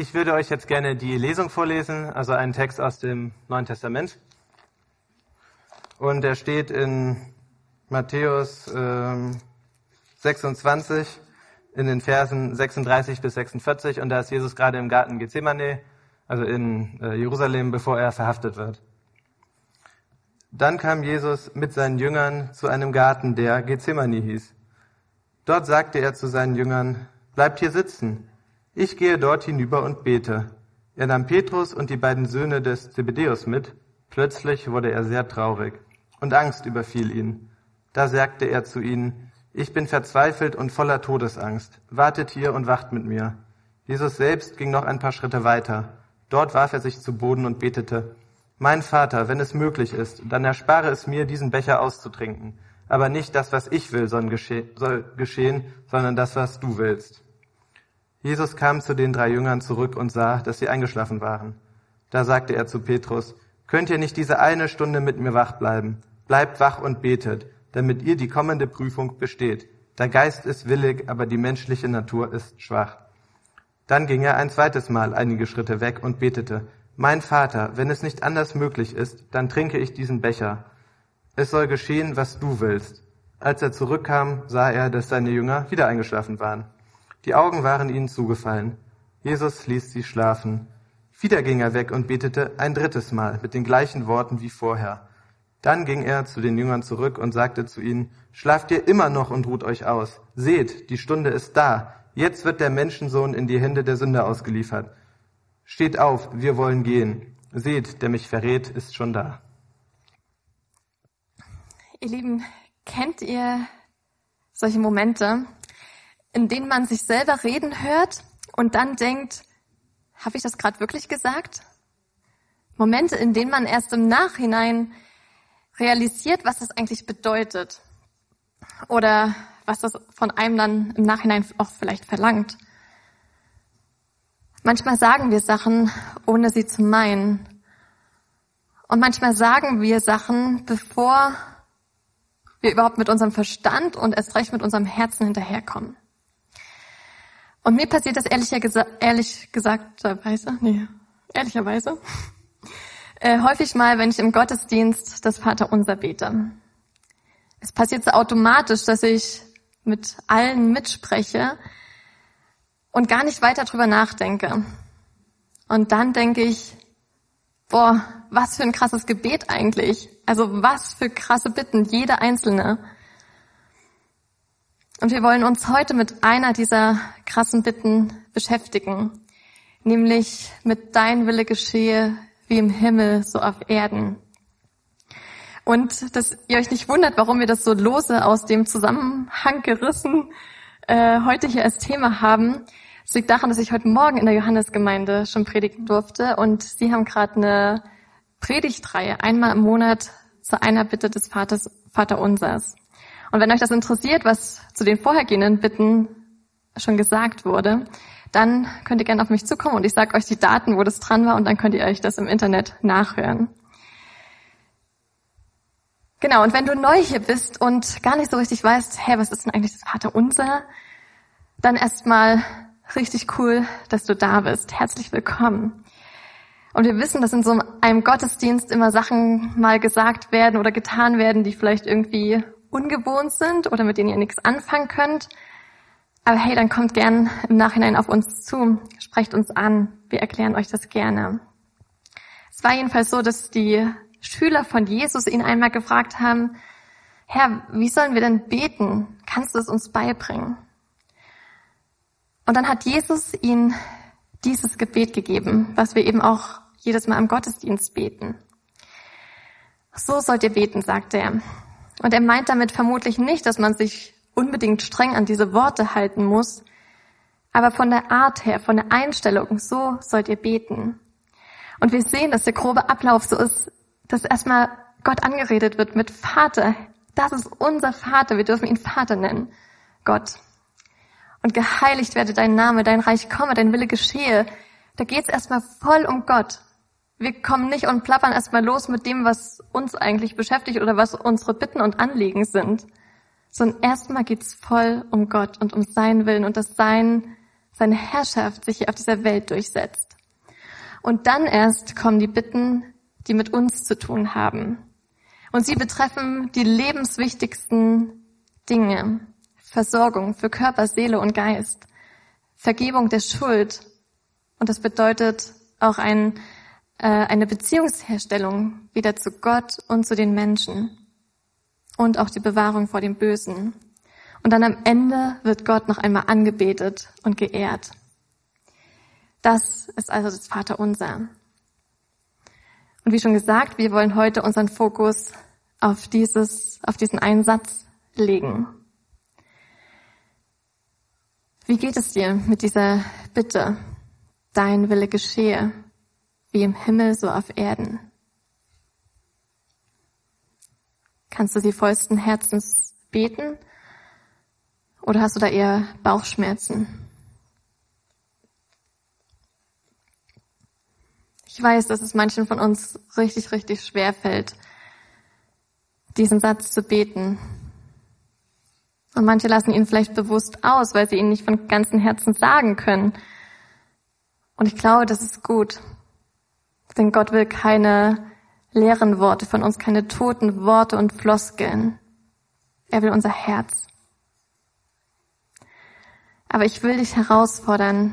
Ich würde euch jetzt gerne die Lesung vorlesen, also einen Text aus dem Neuen Testament. Und der steht in Matthäus ähm, 26 in den Versen 36 bis 46 und da ist Jesus gerade im Garten Gethsemane, also in äh, Jerusalem, bevor er verhaftet wird. Dann kam Jesus mit seinen Jüngern zu einem Garten, der Gethsemane hieß. Dort sagte er zu seinen Jüngern, bleibt hier sitzen ich gehe dort hinüber und bete. Er nahm Petrus und die beiden Söhne des Zebedeus mit. Plötzlich wurde er sehr traurig und Angst überfiel ihn. Da sagte er zu ihnen, ich bin verzweifelt und voller Todesangst. Wartet hier und wacht mit mir. Jesus selbst ging noch ein paar Schritte weiter. Dort warf er sich zu Boden und betete, Mein Vater, wenn es möglich ist, dann erspare es mir, diesen Becher auszutrinken. Aber nicht das, was ich will, soll geschehen, sondern das, was du willst. Jesus kam zu den drei Jüngern zurück und sah, dass sie eingeschlafen waren. Da sagte er zu Petrus, könnt ihr nicht diese eine Stunde mit mir wach bleiben? Bleibt wach und betet, damit ihr die kommende Prüfung besteht. Der Geist ist willig, aber die menschliche Natur ist schwach. Dann ging er ein zweites Mal einige Schritte weg und betete, Mein Vater, wenn es nicht anders möglich ist, dann trinke ich diesen Becher. Es soll geschehen, was du willst. Als er zurückkam, sah er, dass seine Jünger wieder eingeschlafen waren. Die Augen waren ihnen zugefallen. Jesus ließ sie schlafen. Wieder ging er weg und betete ein drittes Mal mit den gleichen Worten wie vorher. Dann ging er zu den Jüngern zurück und sagte zu ihnen, Schlaft ihr immer noch und ruht euch aus. Seht, die Stunde ist da. Jetzt wird der Menschensohn in die Hände der Sünder ausgeliefert. Steht auf, wir wollen gehen. Seht, der mich verrät, ist schon da. Ihr Lieben, kennt ihr solche Momente, in denen man sich selber reden hört und dann denkt, habe ich das gerade wirklich gesagt? Momente, in denen man erst im Nachhinein realisiert, was das eigentlich bedeutet oder was das von einem dann im Nachhinein auch vielleicht verlangt. Manchmal sagen wir Sachen, ohne sie zu meinen. Und manchmal sagen wir Sachen, bevor wir überhaupt mit unserem Verstand und erst recht mit unserem Herzen hinterherkommen. Und mir passiert das ehrlicher gesa ehrlich gesagterweise, nee, ehrlicherweise, äh, häufig mal, wenn ich im Gottesdienst das Vaterunser bete. Es passiert so automatisch, dass ich mit allen mitspreche und gar nicht weiter drüber nachdenke. Und dann denke ich, boah, was für ein krasses Gebet eigentlich. Also was für krasse Bitten, jede einzelne. Und wir wollen uns heute mit einer dieser krassen Bitten beschäftigen, nämlich mit dein Wille geschehe wie im Himmel, so auf Erden. Und dass ihr euch nicht wundert, warum wir das so lose aus dem Zusammenhang gerissen äh, heute hier als Thema haben, es liegt daran, dass ich heute Morgen in der Johannesgemeinde schon predigen durfte und sie haben gerade eine Predigtreihe einmal im Monat zu einer Bitte des Vaters, Vater Unsers. Und wenn euch das interessiert, was zu den vorhergehenden Bitten schon gesagt wurde, dann könnt ihr gerne auf mich zukommen und ich sage euch die Daten, wo das dran war und dann könnt ihr euch das im Internet nachhören. Genau, und wenn du neu hier bist und gar nicht so richtig weißt, hey, was ist denn eigentlich das Vater Unser, dann erstmal richtig cool, dass du da bist. Herzlich willkommen. Und wir wissen, dass in so einem Gottesdienst immer Sachen mal gesagt werden oder getan werden, die vielleicht irgendwie ungewohnt sind oder mit denen ihr nichts anfangen könnt. Aber hey, dann kommt gern im Nachhinein auf uns zu, sprecht uns an, wir erklären euch das gerne. Es war jedenfalls so, dass die Schüler von Jesus ihn einmal gefragt haben, Herr, wie sollen wir denn beten? Kannst du es uns beibringen? Und dann hat Jesus ihnen dieses Gebet gegeben, was wir eben auch jedes Mal im Gottesdienst beten. So sollt ihr beten, sagt er. Und er meint damit vermutlich nicht, dass man sich unbedingt streng an diese Worte halten muss, aber von der Art her, von der Einstellung, so sollt ihr beten. Und wir sehen, dass der grobe Ablauf so ist, dass erstmal Gott angeredet wird mit Vater. Das ist unser Vater. Wir dürfen ihn Vater nennen. Gott. Und geheiligt werde dein Name, dein Reich komme, dein Wille geschehe. Da geht es erstmal voll um Gott. Wir kommen nicht und plappern erstmal los mit dem, was uns eigentlich beschäftigt oder was unsere Bitten und Anliegen sind. Sondern erstmal geht's voll um Gott und um seinen Willen und dass sein seine Herrschaft sich hier auf dieser Welt durchsetzt. Und dann erst kommen die Bitten, die mit uns zu tun haben. Und sie betreffen die lebenswichtigsten Dinge. Versorgung für Körper, Seele und Geist. Vergebung der Schuld. Und das bedeutet auch ein, äh, eine Beziehungsherstellung wieder zu Gott und zu den Menschen. Und auch die Bewahrung vor dem Bösen. Und dann am Ende wird Gott noch einmal angebetet und geehrt. Das ist also das Vaterunser. Und wie schon gesagt, wir wollen heute unseren Fokus auf dieses, auf diesen einen Satz legen. Wie geht es dir mit dieser Bitte? Dein Wille geschehe, wie im Himmel so auf Erden. Kannst du sie vollsten Herzens beten? Oder hast du da eher Bauchschmerzen? Ich weiß, dass es manchen von uns richtig, richtig schwer fällt, diesen Satz zu beten. Und manche lassen ihn vielleicht bewusst aus, weil sie ihn nicht von ganzem Herzen sagen können. Und ich glaube, das ist gut. Denn Gott will keine leeren Worte von uns, keine toten Worte und Floskeln. Er will unser Herz. Aber ich will dich herausfordern,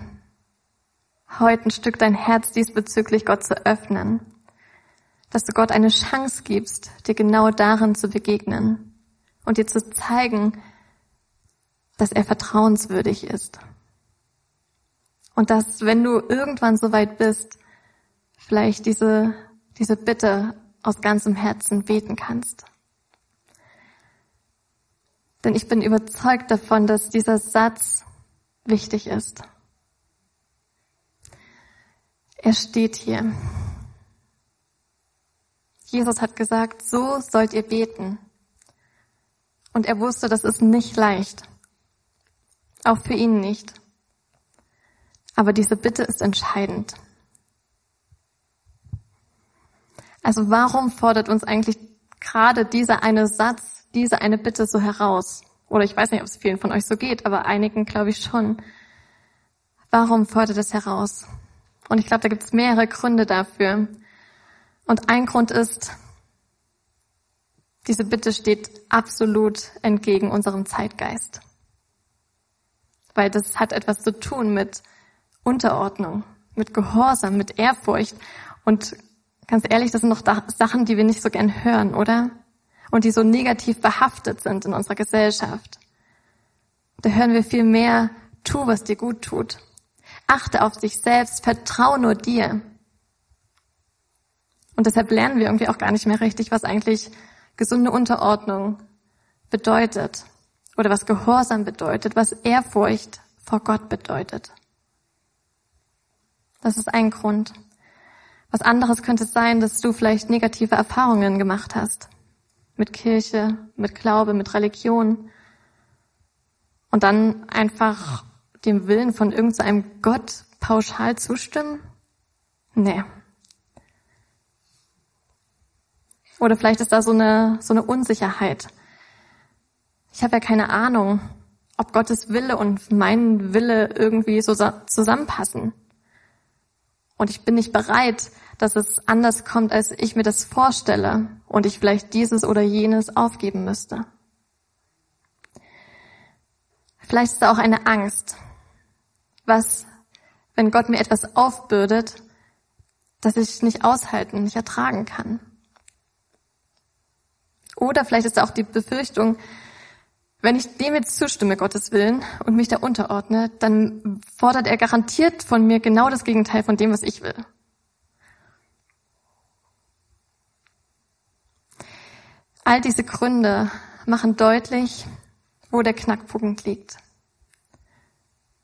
heute ein Stück dein Herz diesbezüglich Gott zu öffnen. Dass du Gott eine Chance gibst, dir genau darin zu begegnen und dir zu zeigen, dass er vertrauenswürdig ist. Und dass, wenn du irgendwann so weit bist, vielleicht diese, diese Bitte aus ganzem Herzen beten kannst. Denn ich bin überzeugt davon, dass dieser Satz wichtig ist. Er steht hier. Jesus hat gesagt, so sollt ihr beten. Und er wusste, das ist nicht leicht. Auch für ihn nicht. Aber diese Bitte ist entscheidend. Also warum fordert uns eigentlich gerade dieser eine Satz, diese eine Bitte so heraus? Oder ich weiß nicht, ob es vielen von euch so geht, aber einigen glaube ich schon. Warum fordert es heraus? Und ich glaube, da gibt es mehrere Gründe dafür. Und ein Grund ist, diese Bitte steht absolut entgegen unserem Zeitgeist. Weil das hat etwas zu tun mit Unterordnung, mit Gehorsam, mit Ehrfurcht. Und ganz ehrlich, das sind doch Sachen, die wir nicht so gern hören, oder? und die so negativ behaftet sind in unserer Gesellschaft. Da hören wir viel mehr, tu, was dir gut tut. Achte auf dich selbst, vertrau nur dir. Und deshalb lernen wir irgendwie auch gar nicht mehr richtig, was eigentlich gesunde Unterordnung bedeutet oder was Gehorsam bedeutet, was Ehrfurcht vor Gott bedeutet. Das ist ein Grund. Was anderes könnte sein, dass du vielleicht negative Erfahrungen gemacht hast mit Kirche, mit Glaube, mit Religion und dann einfach dem Willen von irgendeinem Gott pauschal zustimmen? Nee. Oder vielleicht ist da so eine, so eine Unsicherheit. Ich habe ja keine Ahnung, ob Gottes Wille und mein Wille irgendwie so zusammenpassen. Und ich bin nicht bereit, dass es anders kommt, als ich mir das vorstelle und ich vielleicht dieses oder jenes aufgeben müsste. Vielleicht ist da auch eine Angst. Was, wenn Gott mir etwas aufbürdet, das ich nicht aushalten, nicht ertragen kann? Oder vielleicht ist da auch die Befürchtung, wenn ich dem jetzt zustimme, Gottes Willen, und mich da unterordne, dann fordert er garantiert von mir genau das Gegenteil von dem, was ich will. All diese Gründe machen deutlich, wo der Knackpunkt liegt.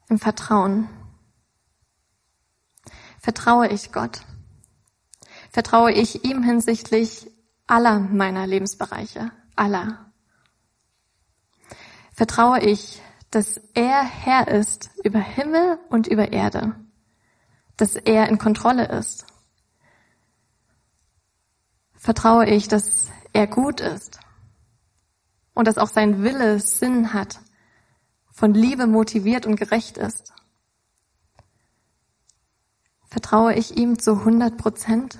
Im Vertrauen. Vertraue ich Gott? Vertraue ich ihm hinsichtlich aller meiner Lebensbereiche? Aller. Vertraue ich, dass er Herr ist über Himmel und über Erde? Dass er in Kontrolle ist? Vertraue ich, dass er gut ist und dass auch sein Wille Sinn hat, von Liebe motiviert und gerecht ist. Vertraue ich ihm zu 100 Prozent?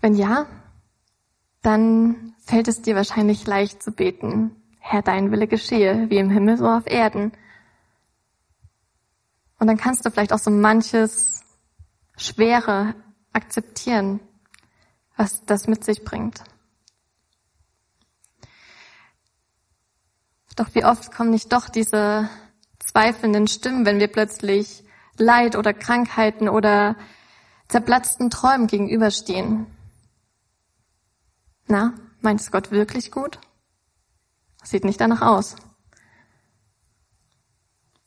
Wenn ja, dann fällt es dir wahrscheinlich leicht zu beten, Herr, dein Wille geschehe, wie im Himmel so auf Erden. Und dann kannst du vielleicht auch so manches Schwere akzeptieren, was das mit sich bringt. Doch wie oft kommen nicht doch diese zweifelnden Stimmen, wenn wir plötzlich Leid oder Krankheiten oder zerplatzten Träumen gegenüberstehen. Na, meint es Gott wirklich gut? Sieht nicht danach aus.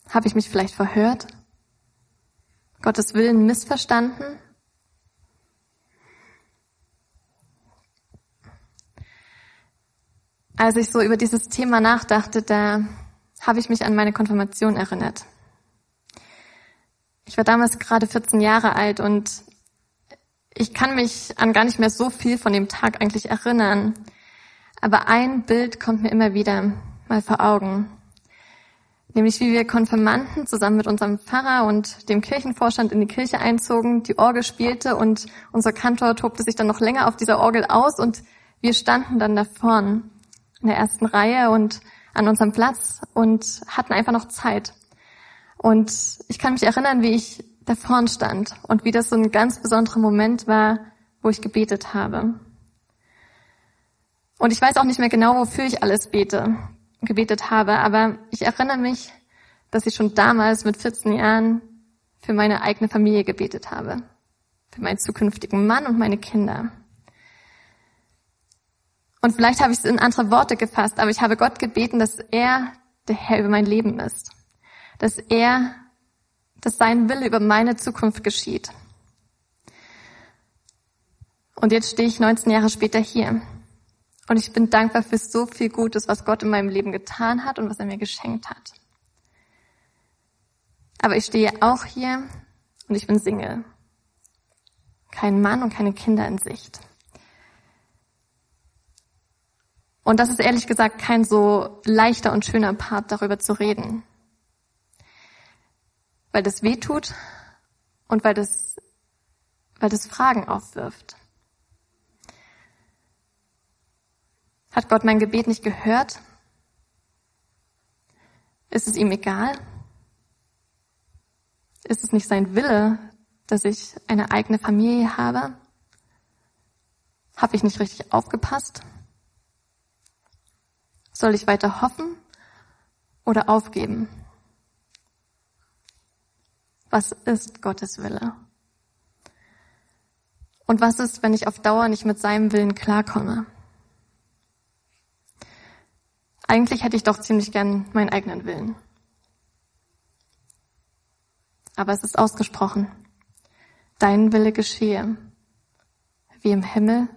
Habe ich mich vielleicht verhört? Gottes Willen missverstanden? Als ich so über dieses Thema nachdachte, da habe ich mich an meine Konfirmation erinnert. Ich war damals gerade 14 Jahre alt und ich kann mich an gar nicht mehr so viel von dem Tag eigentlich erinnern. Aber ein Bild kommt mir immer wieder mal vor Augen. Nämlich wie wir Konfirmanden zusammen mit unserem Pfarrer und dem Kirchenvorstand in die Kirche einzogen, die Orgel spielte und unser Kantor tobte sich dann noch länger auf dieser Orgel aus und wir standen dann da vorn in der ersten Reihe und an unserem Platz und hatten einfach noch Zeit. Und ich kann mich erinnern, wie ich da vorn stand und wie das so ein ganz besonderer Moment war, wo ich gebetet habe. Und ich weiß auch nicht mehr genau, wofür ich alles bete, gebetet habe, aber ich erinnere mich, dass ich schon damals mit 14 Jahren für meine eigene Familie gebetet habe, für meinen zukünftigen Mann und meine Kinder. Und vielleicht habe ich es in andere Worte gefasst, aber ich habe Gott gebeten, dass er der Herr über mein Leben ist. Dass er, dass sein Wille über meine Zukunft geschieht. Und jetzt stehe ich 19 Jahre später hier. Und ich bin dankbar für so viel Gutes, was Gott in meinem Leben getan hat und was er mir geschenkt hat. Aber ich stehe auch hier und ich bin Single. Kein Mann und keine Kinder in Sicht. Und das ist ehrlich gesagt kein so leichter und schöner Part, darüber zu reden. Weil das weh tut und weil das, weil das Fragen aufwirft. Hat Gott mein Gebet nicht gehört? Ist es ihm egal? Ist es nicht sein Wille, dass ich eine eigene Familie habe? Habe ich nicht richtig aufgepasst? Soll ich weiter hoffen oder aufgeben? Was ist Gottes Wille? Und was ist, wenn ich auf Dauer nicht mit seinem Willen klarkomme? Eigentlich hätte ich doch ziemlich gern meinen eigenen Willen. Aber es ist ausgesprochen. Dein Wille geschehe, wie im Himmel,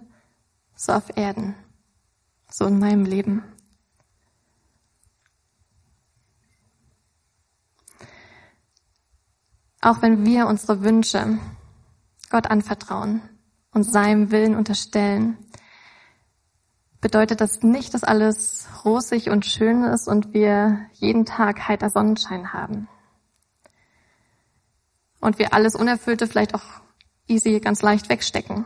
so auf Erden, so in meinem Leben. Auch wenn wir unsere Wünsche Gott anvertrauen und seinem Willen unterstellen, bedeutet das nicht, dass alles rosig und schön ist und wir jeden Tag heiter Sonnenschein haben. Und wir alles Unerfüllte vielleicht auch easy ganz leicht wegstecken.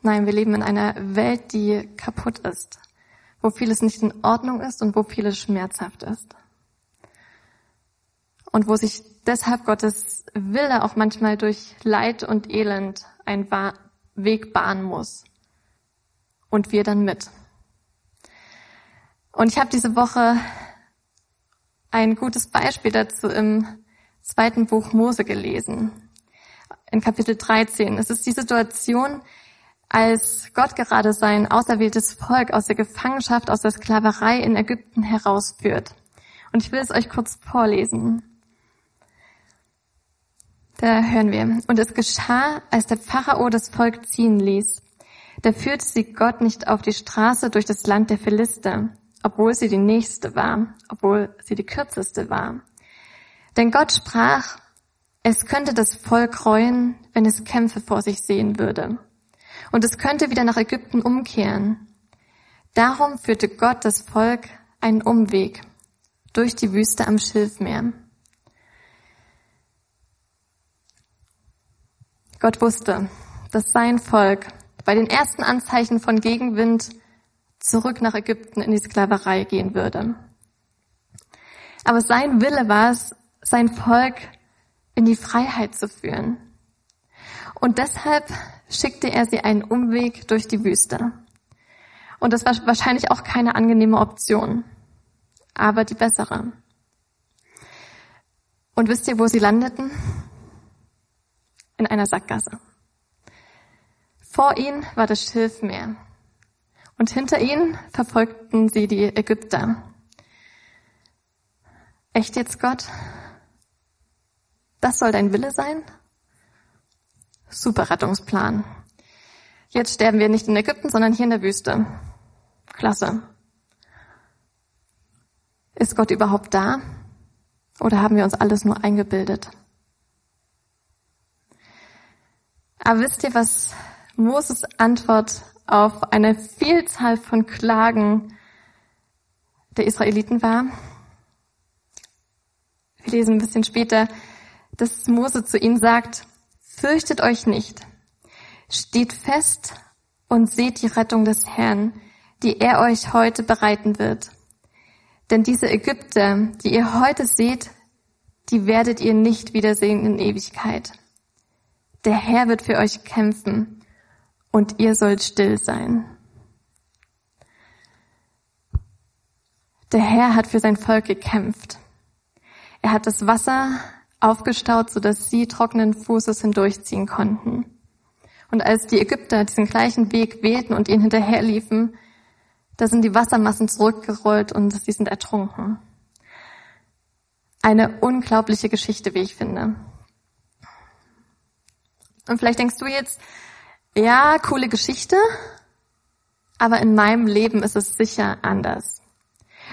Nein, wir leben in einer Welt, die kaputt ist, wo vieles nicht in Ordnung ist und wo vieles schmerzhaft ist und wo sich deshalb Gottes Wille auch manchmal durch Leid und Elend einen Weg bahnen muss. Und wir dann mit. Und ich habe diese Woche ein gutes Beispiel dazu im zweiten Buch Mose gelesen. In Kapitel 13. Es ist die Situation, als Gott gerade sein auserwähltes Volk aus der Gefangenschaft, aus der Sklaverei in Ägypten herausführt. Und ich will es euch kurz vorlesen. Da hören wir. Und es geschah, als der Pharao das Volk ziehen ließ. Da führte sie Gott nicht auf die Straße durch das Land der Philister, obwohl sie die nächste war, obwohl sie die kürzeste war. Denn Gott sprach, es könnte das Volk reuen, wenn es Kämpfe vor sich sehen würde. Und es könnte wieder nach Ägypten umkehren. Darum führte Gott das Volk einen Umweg durch die Wüste am Schilfmeer. Gott wusste, dass sein Volk bei den ersten Anzeichen von Gegenwind zurück nach Ägypten in die Sklaverei gehen würde. Aber sein Wille war es, sein Volk in die Freiheit zu führen. Und deshalb schickte er sie einen Umweg durch die Wüste. Und das war wahrscheinlich auch keine angenehme Option, aber die bessere. Und wisst ihr, wo sie landeten? In einer Sackgasse. Vor ihnen war das Schilfmeer. Und hinter ihnen verfolgten sie die Ägypter. Echt jetzt, Gott? Das soll dein Wille sein? Super Rettungsplan. Jetzt sterben wir nicht in Ägypten, sondern hier in der Wüste. Klasse. Ist Gott überhaupt da? Oder haben wir uns alles nur eingebildet? Aber wisst ihr, was Moses Antwort auf eine Vielzahl von Klagen der Israeliten war? Wir lesen ein bisschen später, dass Mose zu ihnen sagt, fürchtet euch nicht, steht fest und seht die Rettung des Herrn, die er euch heute bereiten wird. Denn diese Ägypter, die ihr heute seht, die werdet ihr nicht wiedersehen in Ewigkeit. Der Herr wird für euch kämpfen und ihr sollt still sein. Der Herr hat für sein Volk gekämpft. Er hat das Wasser aufgestaut, sodass sie trockenen Fußes hindurchziehen konnten. Und als die Ägypter diesen gleichen Weg wählten und ihnen hinterherliefen, da sind die Wassermassen zurückgerollt und sie sind ertrunken. Eine unglaubliche Geschichte, wie ich finde. Und vielleicht denkst du jetzt, ja, coole Geschichte, aber in meinem Leben ist es sicher anders.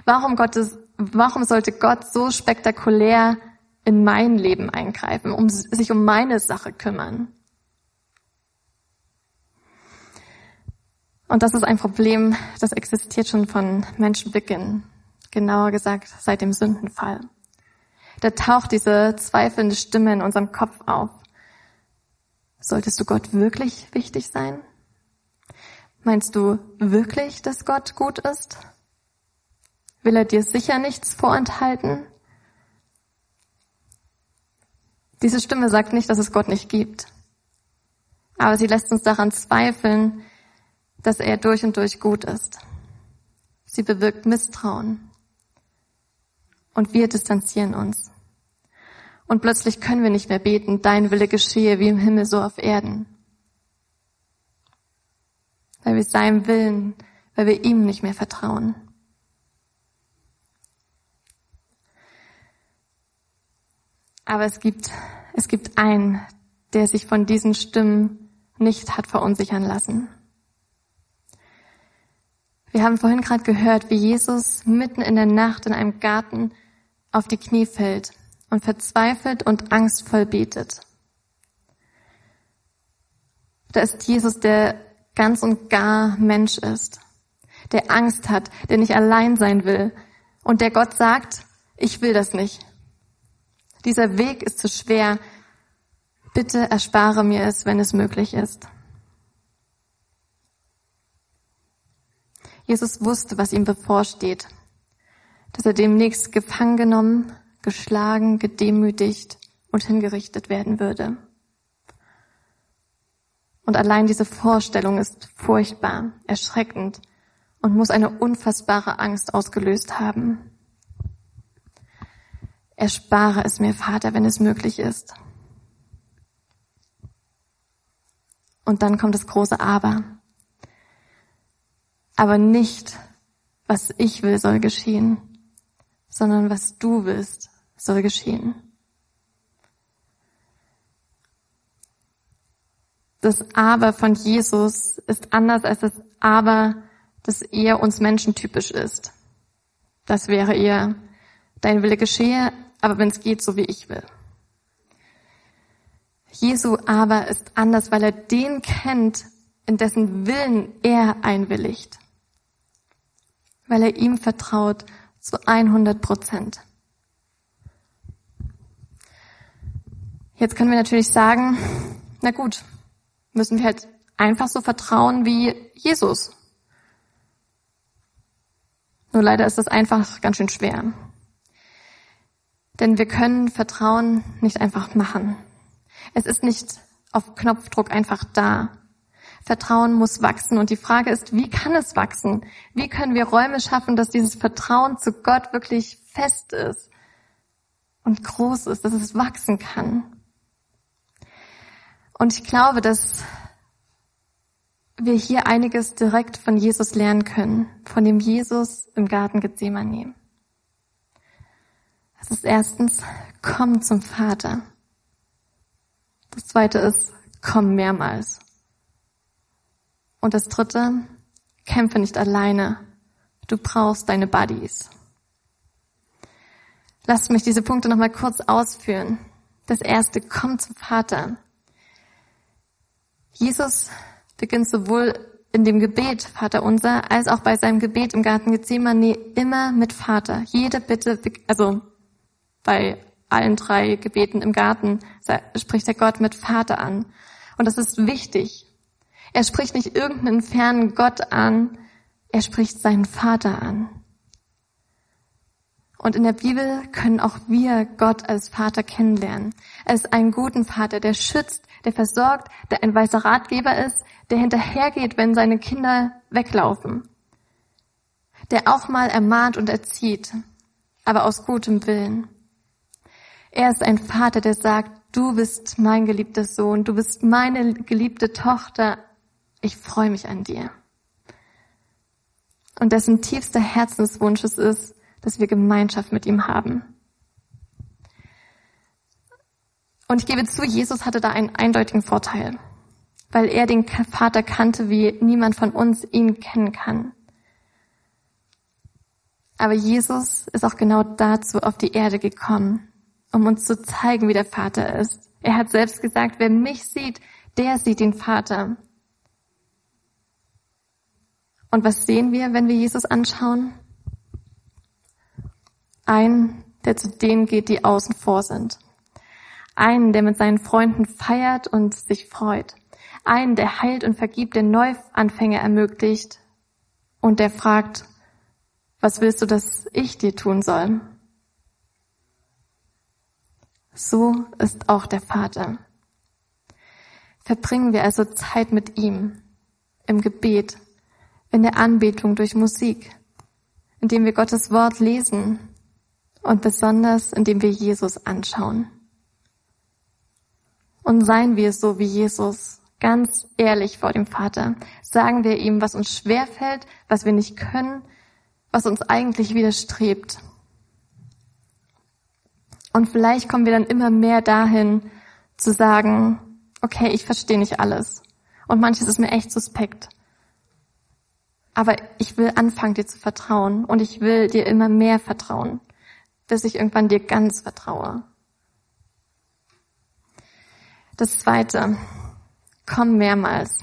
Warum, Gottes, warum sollte Gott so spektakulär in mein Leben eingreifen, um sich um meine Sache kümmern? Und das ist ein Problem, das existiert schon von Menschenbeginn. Genauer gesagt, seit dem Sündenfall. Da taucht diese zweifelnde Stimme in unserem Kopf auf. Solltest du Gott wirklich wichtig sein? Meinst du wirklich, dass Gott gut ist? Will er dir sicher nichts vorenthalten? Diese Stimme sagt nicht, dass es Gott nicht gibt. Aber sie lässt uns daran zweifeln, dass er durch und durch gut ist. Sie bewirkt Misstrauen. Und wir distanzieren uns. Und plötzlich können wir nicht mehr beten, dein Wille geschehe wie im Himmel so auf Erden. Weil wir seinem Willen, weil wir ihm nicht mehr vertrauen. Aber es gibt, es gibt einen, der sich von diesen Stimmen nicht hat verunsichern lassen. Wir haben vorhin gerade gehört, wie Jesus mitten in der Nacht in einem Garten auf die Knie fällt und verzweifelt und angstvoll betet. Da ist Jesus, der ganz und gar Mensch ist, der Angst hat, der nicht allein sein will und der Gott sagt, ich will das nicht. Dieser Weg ist zu schwer. Bitte erspare mir es, wenn es möglich ist. Jesus wusste, was ihm bevorsteht, dass er demnächst gefangen genommen, geschlagen, gedemütigt und hingerichtet werden würde. Und allein diese Vorstellung ist furchtbar, erschreckend und muss eine unfassbare Angst ausgelöst haben. Erspare es mir, Vater, wenn es möglich ist. Und dann kommt das große Aber. Aber nicht, was ich will, soll geschehen, sondern was du willst, soll geschehen. Das Aber von Jesus ist anders als das Aber, das eher uns menschentypisch ist. Das wäre eher, dein Wille geschehe, aber wenn es geht, so wie ich will. Jesu Aber ist anders, weil er den kennt, in dessen Willen er einwilligt weil er ihm vertraut, Zu 100 Prozent. Jetzt können wir natürlich sagen, na gut, müssen wir halt einfach so vertrauen wie Jesus. Nur leider ist das einfach ganz schön schwer. Denn wir können Vertrauen nicht einfach machen. Es ist nicht auf Knopfdruck einfach da. Vertrauen muss wachsen und die Frage ist, wie kann es wachsen? Wie können wir Räume schaffen, dass dieses Vertrauen zu Gott wirklich fest ist und groß ist, dass es wachsen kann? Und ich glaube, dass wir hier einiges direkt von Jesus lernen können, von dem Jesus im Garten Gethsemane. Das ist erstens, komm zum Vater. Das zweite ist, komm mehrmals. Und das dritte, kämpfe nicht alleine. Du brauchst deine Buddies. Lasst mich diese Punkte nochmal kurz ausführen. Das erste, komm zum Vater. Jesus beginnt sowohl in dem Gebet, Vater unser, als auch bei seinem Gebet im Garten Gethsemane immer mit Vater. Jede Bitte, also bei allen drei Gebeten im Garten spricht der Gott mit Vater an. Und das ist wichtig. Er spricht nicht irgendeinen fernen Gott an, er spricht seinen Vater an. Und in der Bibel können auch wir Gott als Vater kennenlernen. Als einen guten Vater, der schützt, der versorgt, der ein weißer Ratgeber ist, der hinterhergeht, wenn seine Kinder weglaufen. Der auch mal ermahnt und erzieht, aber aus gutem Willen. Er ist ein Vater, der sagt, du bist mein geliebter Sohn, du bist meine geliebte Tochter, ich freue mich an dir. Und dessen tiefster Herzenswunsch es ist, dass wir Gemeinschaft mit ihm haben. Und ich gebe zu, Jesus hatte da einen eindeutigen Vorteil, weil er den Vater kannte, wie niemand von uns ihn kennen kann. Aber Jesus ist auch genau dazu auf die Erde gekommen, um uns zu zeigen, wie der Vater ist. Er hat selbst gesagt, wer mich sieht, der sieht den Vater. Und was sehen wir, wenn wir Jesus anschauen? Ein, der zu denen geht, die außen vor sind. Einen, der mit seinen Freunden feiert und sich freut. Einen, der heilt und vergibt, der Neuanfänge ermöglicht und der fragt, was willst du, dass ich dir tun soll? So ist auch der Vater. Verbringen wir also Zeit mit ihm, im Gebet, in der Anbetung durch Musik, indem wir Gottes Wort lesen und besonders indem wir Jesus anschauen. Und seien wir so wie Jesus, ganz ehrlich vor dem Vater. Sagen wir ihm, was uns schwerfällt, was wir nicht können, was uns eigentlich widerstrebt. Und vielleicht kommen wir dann immer mehr dahin zu sagen, okay, ich verstehe nicht alles. Und manches ist mir echt suspekt. Aber ich will anfangen, dir zu vertrauen. Und ich will dir immer mehr vertrauen, bis ich irgendwann dir ganz vertraue. Das zweite, komm mehrmals.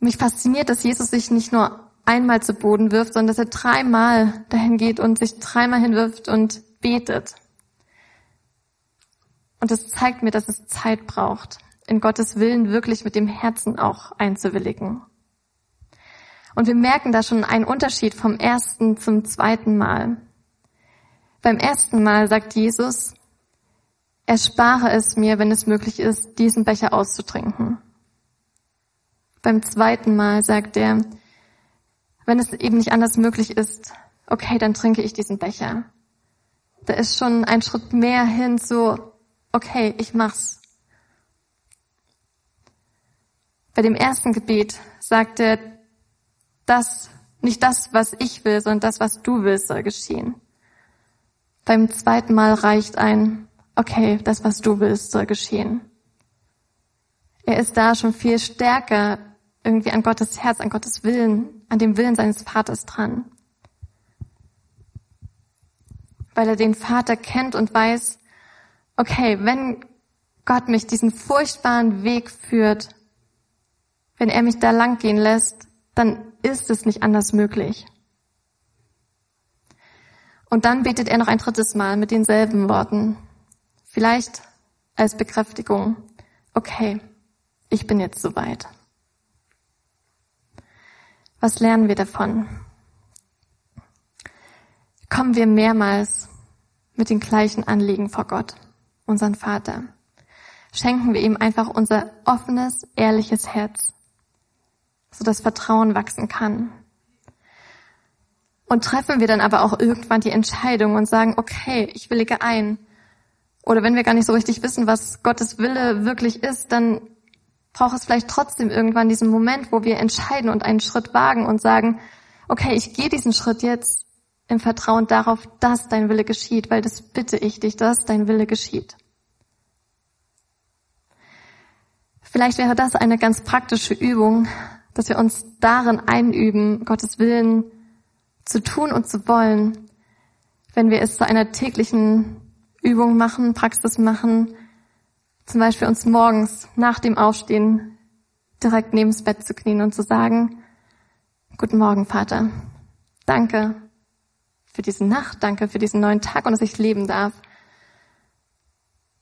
Mich fasziniert, dass Jesus sich nicht nur einmal zu Boden wirft, sondern dass er dreimal dahin geht und sich dreimal hinwirft und betet. Und das zeigt mir, dass es Zeit braucht, in Gottes Willen wirklich mit dem Herzen auch einzuwilligen. Und wir merken da schon einen Unterschied vom ersten zum zweiten Mal. Beim ersten Mal sagt Jesus, erspare es mir, wenn es möglich ist, diesen Becher auszutrinken. Beim zweiten Mal sagt er, wenn es eben nicht anders möglich ist, okay, dann trinke ich diesen Becher. Da ist schon ein Schritt mehr hin zu, okay, ich mach's. Bei dem ersten Gebet sagt er, das, nicht das, was ich will, sondern das, was du willst, soll geschehen. Beim zweiten Mal reicht ein, okay, das, was du willst, soll geschehen. Er ist da schon viel stärker irgendwie an Gottes Herz, an Gottes Willen, an dem Willen seines Vaters dran. Weil er den Vater kennt und weiß, okay, wenn Gott mich diesen furchtbaren Weg führt, wenn er mich da lang gehen lässt, dann ist es nicht anders möglich. Und dann betet er noch ein drittes Mal mit denselben Worten. Vielleicht als Bekräftigung. Okay, ich bin jetzt soweit. Was lernen wir davon? Kommen wir mehrmals mit den gleichen Anliegen vor Gott, unseren Vater. Schenken wir ihm einfach unser offenes, ehrliches Herz, so dass Vertrauen wachsen kann. Und treffen wir dann aber auch irgendwann die Entscheidung und sagen, okay, ich willige ein. Oder wenn wir gar nicht so richtig wissen, was Gottes Wille wirklich ist, dann braucht es vielleicht trotzdem irgendwann diesen Moment, wo wir entscheiden und einen Schritt wagen und sagen, okay, ich gehe diesen Schritt jetzt im Vertrauen darauf, dass dein Wille geschieht, weil das bitte ich dich, dass dein Wille geschieht. Vielleicht wäre das eine ganz praktische Übung, dass wir uns darin einüben, Gottes Willen zu tun und zu wollen, wenn wir es zu einer täglichen Übung machen, Praxis machen, zum Beispiel uns morgens nach dem Aufstehen direkt neben das Bett zu knien und zu sagen, Guten Morgen, Vater. Danke für diese Nacht, danke für diesen neuen Tag und dass ich leben darf.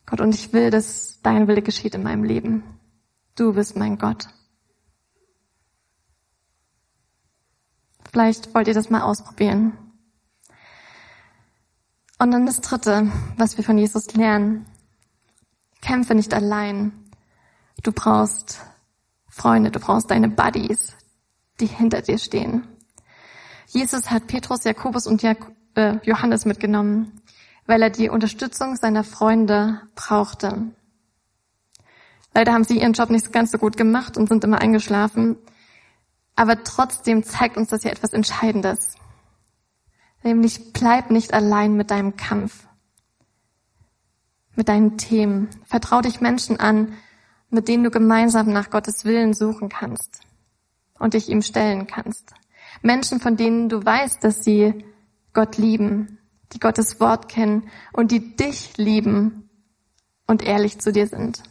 Gott, und ich will, dass dein Wille geschieht in meinem Leben. Du bist mein Gott. Vielleicht wollt ihr das mal ausprobieren. Und dann das Dritte, was wir von Jesus lernen. Kämpfe nicht allein. Du brauchst Freunde, du brauchst deine Buddies, die hinter dir stehen. Jesus hat Petrus, Jakobus und äh, Johannes mitgenommen, weil er die Unterstützung seiner Freunde brauchte. Leider haben sie ihren Job nicht ganz so gut gemacht und sind immer eingeschlafen. Aber trotzdem zeigt uns das ja etwas Entscheidendes. Nämlich bleib nicht allein mit deinem Kampf, mit deinen Themen. Vertrau dich Menschen an, mit denen du gemeinsam nach Gottes Willen suchen kannst und dich ihm stellen kannst. Menschen, von denen du weißt, dass sie Gott lieben, die Gottes Wort kennen und die dich lieben und ehrlich zu dir sind.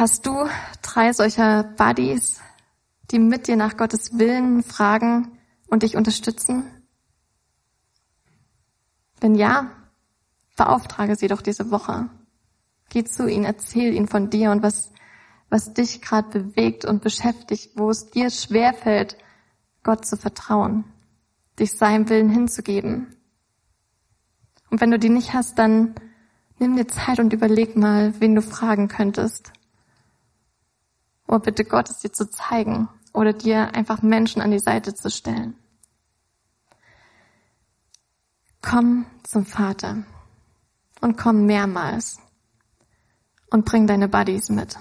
Hast du drei solcher Buddies, die mit dir nach Gottes Willen fragen und dich unterstützen? Wenn ja, beauftrage sie doch diese Woche. Geh zu ihnen, erzähl ihnen von dir und was, was dich gerade bewegt und beschäftigt, wo es dir schwerfällt, Gott zu vertrauen, dich seinem Willen hinzugeben. Und wenn du die nicht hast, dann nimm dir Zeit und überleg mal, wen du fragen könntest. Oh, bitte Gott, es dir zu zeigen oder dir einfach Menschen an die Seite zu stellen. Komm zum Vater und komm mehrmals und bring deine Buddies mit.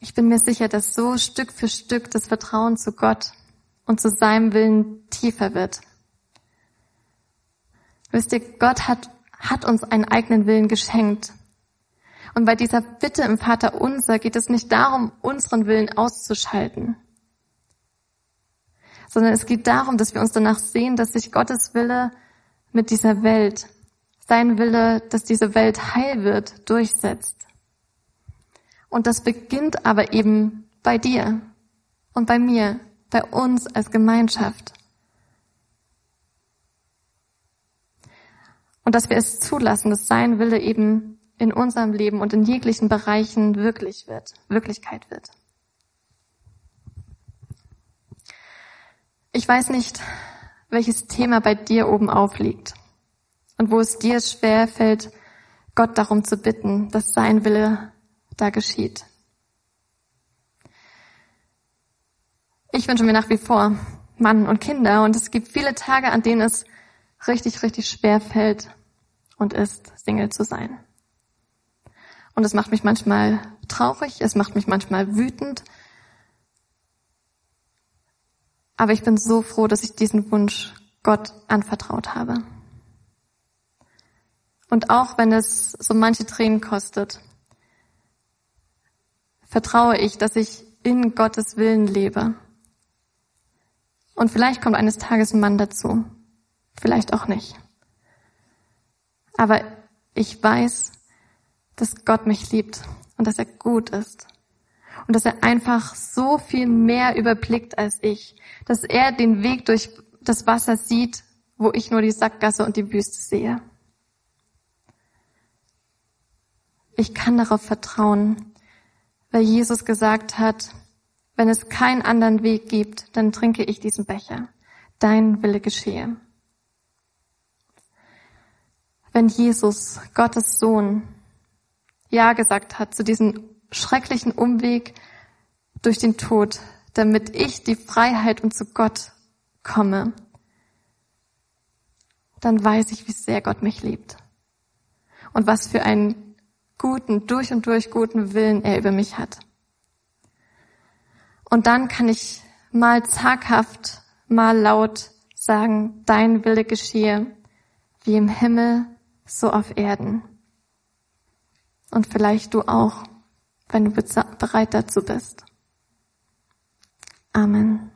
Ich bin mir sicher, dass so Stück für Stück das Vertrauen zu Gott und zu seinem Willen tiefer wird. Wisst ihr, Gott hat, hat uns einen eigenen Willen geschenkt und bei dieser Bitte im Vater unser geht es nicht darum, unseren Willen auszuschalten, sondern es geht darum, dass wir uns danach sehen, dass sich Gottes Wille mit dieser Welt, sein Wille, dass diese Welt heil wird, durchsetzt. Und das beginnt aber eben bei dir und bei mir, bei uns als Gemeinschaft. Und dass wir es zulassen, dass sein Wille eben in unserem Leben und in jeglichen Bereichen wirklich wird, Wirklichkeit wird. Ich weiß nicht, welches Thema bei dir oben aufliegt und wo es dir schwer fällt, Gott darum zu bitten, dass sein Wille da geschieht. Ich wünsche mir nach wie vor Mann und Kinder und es gibt viele Tage, an denen es richtig, richtig schwer fällt und ist, Single zu sein. Und es macht mich manchmal traurig, es macht mich manchmal wütend. Aber ich bin so froh, dass ich diesen Wunsch Gott anvertraut habe. Und auch wenn es so manche Tränen kostet, vertraue ich, dass ich in Gottes Willen lebe. Und vielleicht kommt eines Tages ein Mann dazu, vielleicht auch nicht. Aber ich weiß, dass Gott mich liebt und dass er gut ist. und dass er einfach so viel mehr überblickt als ich, dass er den Weg durch das Wasser sieht, wo ich nur die Sackgasse und die Wüste sehe. Ich kann darauf vertrauen, weil Jesus gesagt hat, wenn es keinen anderen Weg gibt, dann trinke ich diesen Becher. Dein Wille geschehe. Wenn Jesus, Gottes Sohn, Ja gesagt hat zu diesem schrecklichen Umweg durch den Tod, damit ich die Freiheit und zu Gott komme, dann weiß ich, wie sehr Gott mich liebt. Und was für einen guten, durch und durch guten Willen er über mich hat. Und dann kann ich mal zaghaft, mal laut sagen, dein Wille geschehe, wie im Himmel, so auf Erden. Und vielleicht du auch, wenn du bereit dazu bist. Amen.